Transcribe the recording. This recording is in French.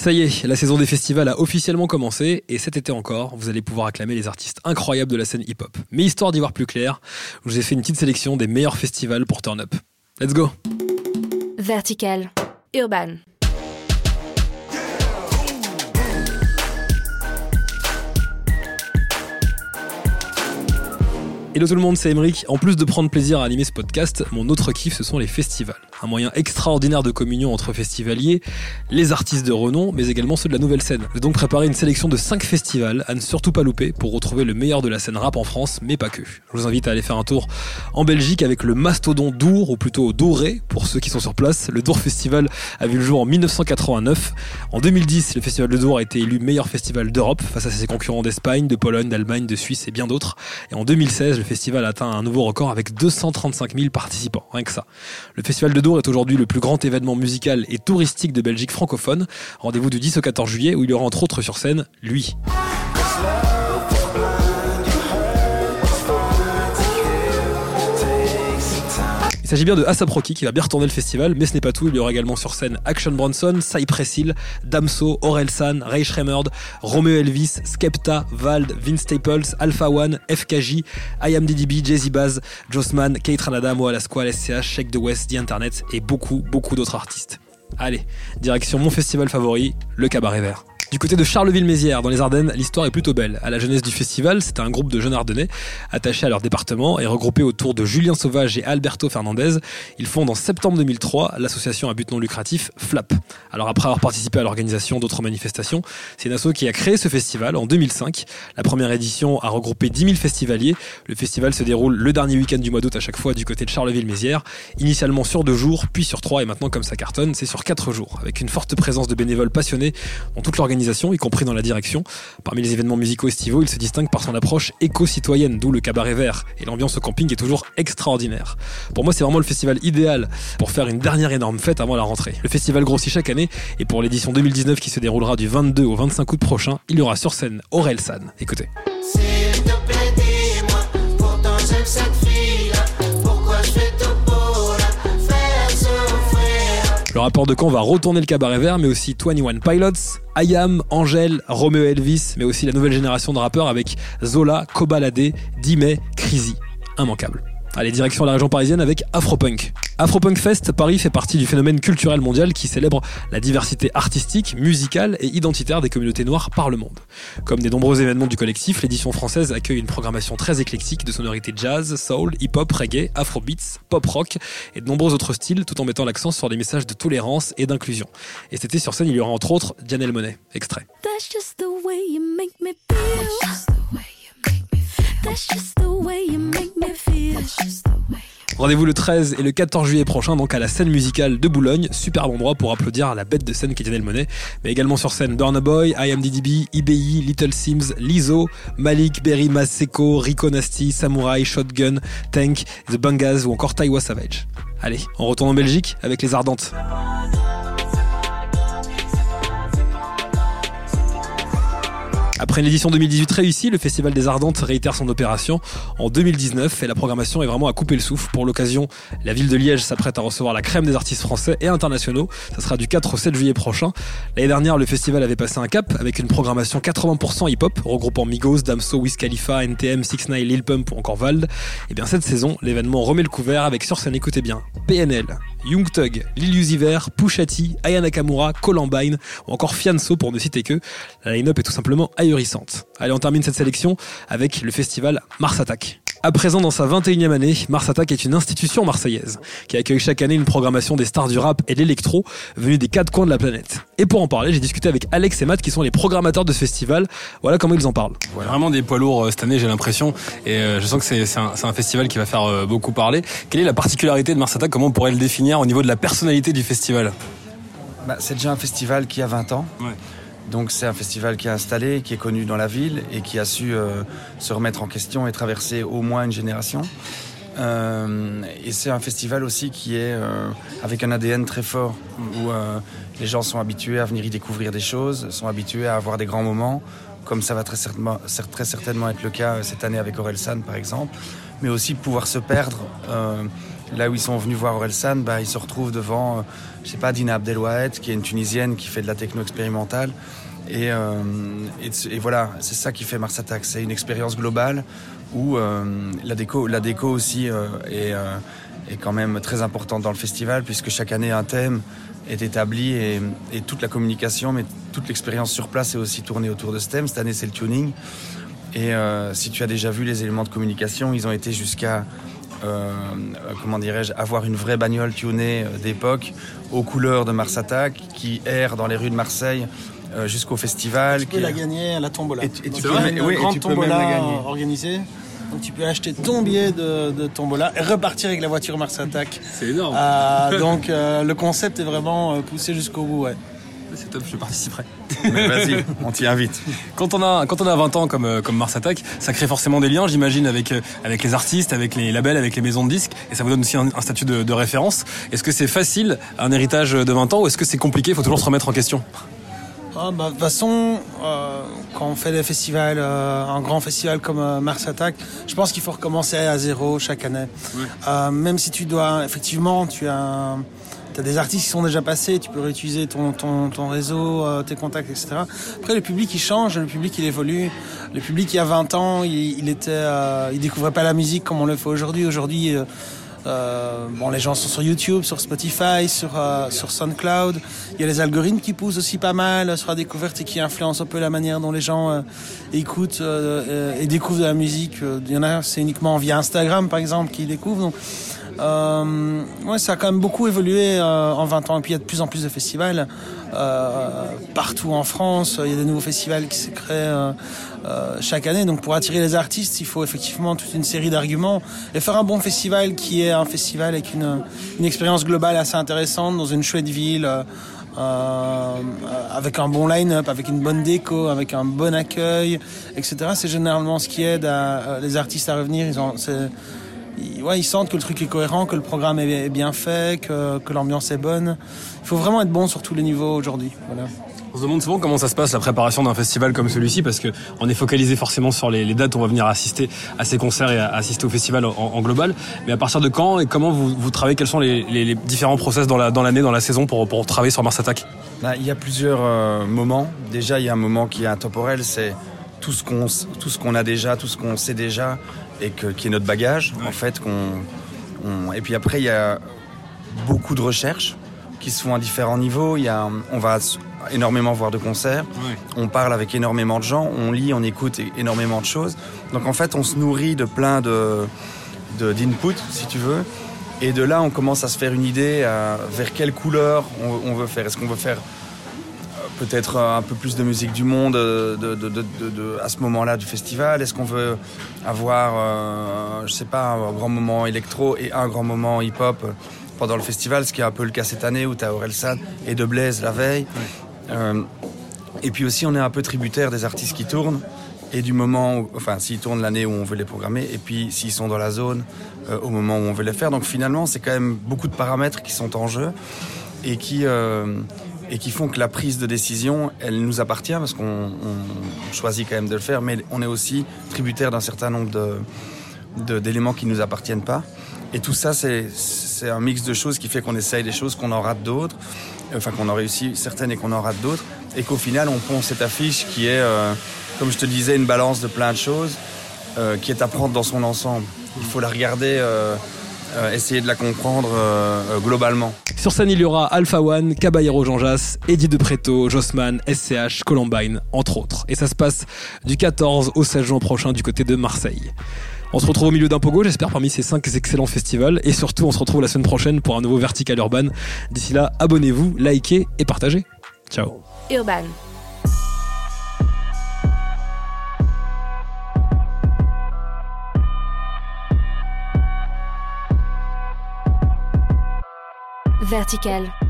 Ça y est, la saison des festivals a officiellement commencé et cet été encore, vous allez pouvoir acclamer les artistes incroyables de la scène hip-hop. Mais histoire d'y voir plus clair, je vous ai fait une petite sélection des meilleurs festivals pour Turn Up. Let's go Vertical. Urban. Hello tout le monde, c'est Emeric. En plus de prendre plaisir à animer ce podcast, mon autre kiff, ce sont les festivals. Un moyen extraordinaire de communion entre festivaliers, les artistes de renom, mais également ceux de la nouvelle scène. J'ai donc préparé une sélection de 5 festivals à ne surtout pas louper pour retrouver le meilleur de la scène rap en France, mais pas que. Je vous invite à aller faire un tour en Belgique avec le mastodon Dour, ou plutôt Doré, pour ceux qui sont sur place. Le Dour Festival a vu le jour en 1989. En 2010, le Festival de Dour a été élu meilleur festival d'Europe face à ses concurrents d'Espagne, de Pologne, d'Allemagne, de Suisse et bien d'autres. Et en 2016, le festival atteint un nouveau record avec 235 000 participants, rien que ça. Le festival de Dour est aujourd'hui le plus grand événement musical et touristique de Belgique francophone. Rendez-vous du 10 au 14 juillet où il y aura entre autres sur scène lui. S'agit bien de ASAP qui va bien retourner le festival, mais ce n'est pas tout. Il y aura également sur scène Action Bronson, Cypress Hill, Damso, Orelsan, Ray Shremmerd, Romeo Elvis, Skepta, Vald, Vince Staples, Alpha One, FKJ, IAMDDB, Jay-Z Baz, Jossman, Kate Ranada, Moa Lasquale, SCH, Shake the West, The Internet et beaucoup, beaucoup d'autres artistes. Allez, direction mon festival favori, le Cabaret Vert. Du côté de Charleville-Mézières, dans les Ardennes, l'histoire est plutôt belle. À la jeunesse du festival, c'était un groupe de jeunes Ardennais attachés à leur département et regroupés autour de Julien Sauvage et Alberto Fernandez. Ils fondent en septembre 2003 l'association à but non lucratif FLAP. Alors après avoir participé à l'organisation d'autres manifestations, c'est une asso qui a créé ce festival en 2005. La première édition a regroupé 10 000 festivaliers. Le festival se déroule le dernier week-end du mois d'août à chaque fois du côté de Charleville-Mézières. Initialement sur deux jours, puis sur trois et maintenant comme ça cartonne, c'est sur quatre jours. Avec une forte présence de bénévoles passionnés dans toute l'organisation y compris dans la direction. Parmi les événements musicaux estivaux, il se distingue par son approche éco-citoyenne, d'où le cabaret vert. Et l'ambiance au camping est toujours extraordinaire. Pour moi, c'est vraiment le festival idéal pour faire une dernière énorme fête avant la rentrée. Le festival grossit chaque année et pour l'édition 2019 qui se déroulera du 22 au 25 août prochain, il y aura sur scène Aurel San. Écoutez. Le rapport de Caen va retourner le cabaret vert, mais aussi 21 Pilots, Ayam, Angèle, Romeo Elvis, mais aussi la nouvelle génération de rappeurs avec Zola, Kobalade, Dime, Crazy. Immanquable. Allez, direction la région parisienne avec Afropunk. Afropunk Fest, Paris fait partie du phénomène culturel mondial qui célèbre la diversité artistique, musicale et identitaire des communautés noires par le monde. Comme des nombreux événements du collectif, l'édition française accueille une programmation très éclectique de sonorités jazz, soul, hip-hop, reggae, afrobeats, pop rock et de nombreux autres styles tout en mettant l'accent sur des messages de tolérance et d'inclusion. Et été sur scène, il y aura entre autres Janelle Monet. Extrait. Rendez-vous le 13 et le 14 juillet prochain, donc à la scène musicale de Boulogne. Superbe endroit pour applaudir la bête de scène qui est Daniel Monet. Mais également sur scène Burna Boy, IMDDB, IBI, Little Sims, Lizzo, Malik, Berry, Maseko, Rico Nasty, Samurai, Shotgun, Tank, The Bangas ou encore Taiwa Savage. Allez, on retourne en Belgique avec les Ardentes. Après une édition 2018 réussie, le Festival des Ardentes réitère son opération en 2019 et la programmation est vraiment à couper le souffle. Pour l'occasion, la ville de Liège s'apprête à recevoir la crème des artistes français et internationaux. Ça sera du 4 au 7 juillet prochain. L'année dernière, le festival avait passé un cap avec une programmation 80% hip-hop, regroupant Migos, Damso, Wiz Khalifa, NTM, 6 9 Lil Pump ou encore Vald. Et bien cette saison, l'événement remet le couvert avec sur scène, écoutez bien, PNL, Young Thug, Lil Uzi Vert, Pushati, Aya Nakamura, Columbine ou encore Fianso pour ne citer que. La line-up est tout simplement ahurissante. Allez, on termine cette sélection avec le festival Mars Attack. À présent, dans sa 21e année, Mars Attack est une institution marseillaise qui accueille chaque année une programmation des stars du rap et de l'électro venues des quatre coins de la planète. Et pour en parler, j'ai discuté avec Alex et Matt qui sont les programmateurs de ce festival. Voilà comment ils en parlent. Vraiment des poids lourds euh, cette année, j'ai l'impression. Et euh, je sens que c'est un, un, festival qui va faire euh, beaucoup parler. Quelle est la particularité de Mars Attack? Comment on pourrait le définir au niveau de la personnalité du festival? Bah, C'est déjà un festival qui a 20 ans. Ouais. Donc c'est un festival qui est installé, qui est connu dans la ville et qui a su euh, se remettre en question et traverser au moins une génération. Euh, et c'est un festival aussi qui est euh, avec un ADN très fort, où les gens sont habitués à venir y découvrir des choses, sont habitués à avoir des grands moments, comme ça va très certainement, très certainement être le cas cette année avec Orelsan par exemple, mais aussi pouvoir se perdre là où ils sont venus voir Orelsan, bah, ils se retrouvent devant, je sais pas, Dina Abdelwahed, qui est une Tunisienne qui fait de la techno expérimentale. Et, euh, et, voilà, c'est ça qui fait Mars Attack. C'est une expérience globale où euh, la, déco, la déco aussi euh, est, quand même très importante dans le festival, puisque chaque année un thème est établi et, toute la communication, mais toute l'expérience sur place est aussi tournée autour de ce thème. Cette année, c'est le tuning. Et si tu as déjà vu les éléments de communication, ils ont été jusqu'à comment dirais-je, avoir une vraie bagnole tunée d'époque aux couleurs de Mars Attack qui erre dans les rues de Marseille euh, jusqu'au festival. Tu peux qui- la gagner à la tombola. Et tu- et tu Donc, peux même- une oui, et grande tu peux même tombola la gagner. organisée. Donc tu peux acheter ton billet de, de tombola et repartir avec la voiture Mars Attack. C'est énorme. Euh, donc euh, le concept est vraiment poussé jusqu'au bout. Ouais. C'est top, je participerai. Vas-y, on t'y invite. Quand on a quand on a 20 ans comme comme Mars Attack, ça crée forcément des liens, j'imagine, avec avec les artistes, avec les labels, avec les maisons de disques, et ça vous donne aussi un, un statut de, de référence. Est-ce que c'est facile un héritage de 20 ans, ou est-ce que c'est compliqué Il faut toujours se remettre en question? Ah, bah, de toute façon, euh, quand on fait des festivals, euh, un grand festival comme euh, Mars Attack, je pense qu'il faut recommencer à zéro chaque année. Euh, même si tu dois, effectivement, tu as, as des artistes qui sont déjà passés, tu peux réutiliser ton, ton, ton réseau, euh, tes contacts, etc. Après, le public, il change, le public, il évolue. Le public, il y a 20 ans, il, il était, euh, il découvrait pas la musique comme on le fait aujourd'hui. Aujourd'hui, euh, bon, les gens sont sur YouTube, sur Spotify, sur, euh, sur SoundCloud. Il y a les algorithmes qui poussent aussi pas mal sur la découverte et qui influencent un peu la manière dont les gens euh, écoutent et découvrent de la musique. Il y en a, c'est uniquement via Instagram, par exemple, qu'ils découvrent. Euh, ouais, ça a quand même beaucoup évolué euh, en 20 ans. Et puis il y a de plus en plus de festivals euh, partout en France. Il y a des nouveaux festivals qui se créent euh, euh, chaque année. Donc pour attirer les artistes, il faut effectivement toute une série d'arguments et faire un bon festival qui est un festival avec une, une expérience globale assez intéressante dans une chouette ville. euh, euh, avec un bon line-up, avec une bonne déco, avec un bon accueil, etc. C'est généralement ce qui aide à, à les artistes à revenir. Ils ont, ils, ouais, ils sentent que le truc est cohérent, que le programme est, bien fait, que, que l'ambiance est bonne. Il faut vraiment être bon sur tous les niveaux aujourd'hui. Voilà. On se demande souvent comment ça se passe la préparation d'un festival comme celui-ci, parce que on est focalisé forcément sur les, les dates où on va venir assister à ces concerts et à assister au festival en, en global. Mais à partir de quand et comment vous, vous travaillez Quels sont les, les- les différents process dans la dans l'année, dans la saison pour pour travailler sur Mars Attack? Bah, il y a plusieurs euh, moments. Déjà, il y a un moment qui est intemporel, c'est tout ce qu'on tout ce qu'on a déjà, tout ce qu'on sait déjà et que, qui est notre bagage en fait. Qu'on, on- Et puis après, il y a beaucoup de recherches qui se font à différents niveaux. Il y a, on va énormément voir de concerts. On parle avec énormément de gens, on lit, on écoute énormément de choses. Donc en fait, on se nourrit de plein de de- d'input, si tu veux. Et de là, on commence à se faire une idée vers quelle couleur on, on veut faire. Est-ce qu'on veut faire peut-être euh, un peu plus de musique du monde euh, de, de- de- de- de- à ce moment-là du festival Est-ce qu'on veut avoir, euh, je sais pas, un grand moment électro et un grand moment hip-hop pendant le festival, ce qui est un peu le cas cette année où tu as Orelsan et De Blaise la veille. Euh, et puis aussi, on est un peu tributaire des artistes qui tournent et du moment, où, enfin, s'ils tournent l'année où on veut les programmer, et puis s'ils sont dans la zone euh, au moment où on veut les faire. Donc finalement, c'est quand même beaucoup de paramètres qui sont en jeu et qui euh, et qui font que la prise de décision, elle nous appartient parce qu'on on- on choisit quand même de le faire, mais on est aussi tributaire d'un certain nombre de de- d'éléments qui nous appartiennent pas. Et tout ça, c'est c'est un mix de choses qui fait qu'on essaye des choses, qu'on en rate d'autres, enfin qu'on en réussit certaines et qu'on en rate d'autres, et qu'au final, on pond cette affiche qui est, euh, comme je te disais, une balance de plein de choses, euh, qui est à prendre dans son ensemble. Il faut la regarder, euh, euh, essayer de la comprendre euh, euh, globalement. Sur scène, il y aura Alpha One, Caballero Jean Jass, Eddie De Preto, Jossman, SCH, Columbine, entre autres. Et ça se passe du 14 au 16 juin prochain du côté de Marseille. On se retrouve au milieu d'un pogo, j'espère, parmi ces cinq excellents festivals. Et surtout, on se retrouve la semaine prochaine pour un nouveau Vertical Urban. D'ici là, abonnez-vous, likez et partagez. Ciao. Urban. Vertical.